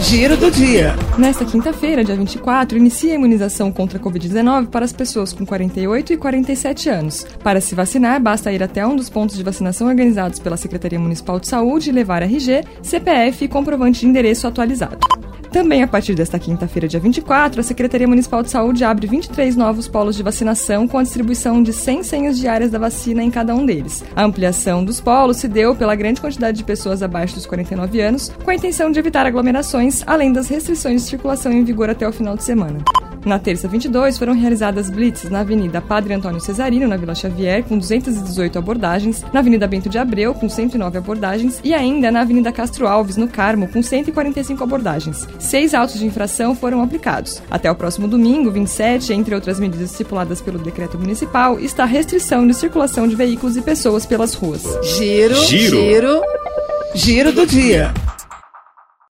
Giro do dia. Nesta quinta-feira, dia 24, inicia a imunização contra a Covid-19 para as pessoas com 48 e 47 anos. Para se vacinar, basta ir até um dos pontos de vacinação organizados pela Secretaria Municipal de Saúde e levar RG, CPF e comprovante de endereço atualizado. Também a partir desta quinta-feira, dia 24, a Secretaria Municipal de Saúde abre 23 novos polos de vacinação com a distribuição de 100 senhas diárias da vacina em cada um deles. A ampliação dos polos se deu pela grande quantidade de pessoas abaixo dos 49 anos, com a intenção de evitar aglomerações, além das restrições de circulação em vigor até o final de semana. Na terça 22, foram realizadas blitzes na Avenida Padre Antônio Cesarino, na Vila Xavier, com 218 abordagens, na Avenida Bento de Abreu, com 109 abordagens, e ainda na Avenida Castro Alves, no Carmo, com 145 abordagens. Seis autos de infração foram aplicados. Até o próximo domingo, 27, entre outras medidas estipuladas pelo decreto municipal, está a restrição de circulação de veículos e pessoas pelas ruas. Giro, Giro. giro, giro do dia.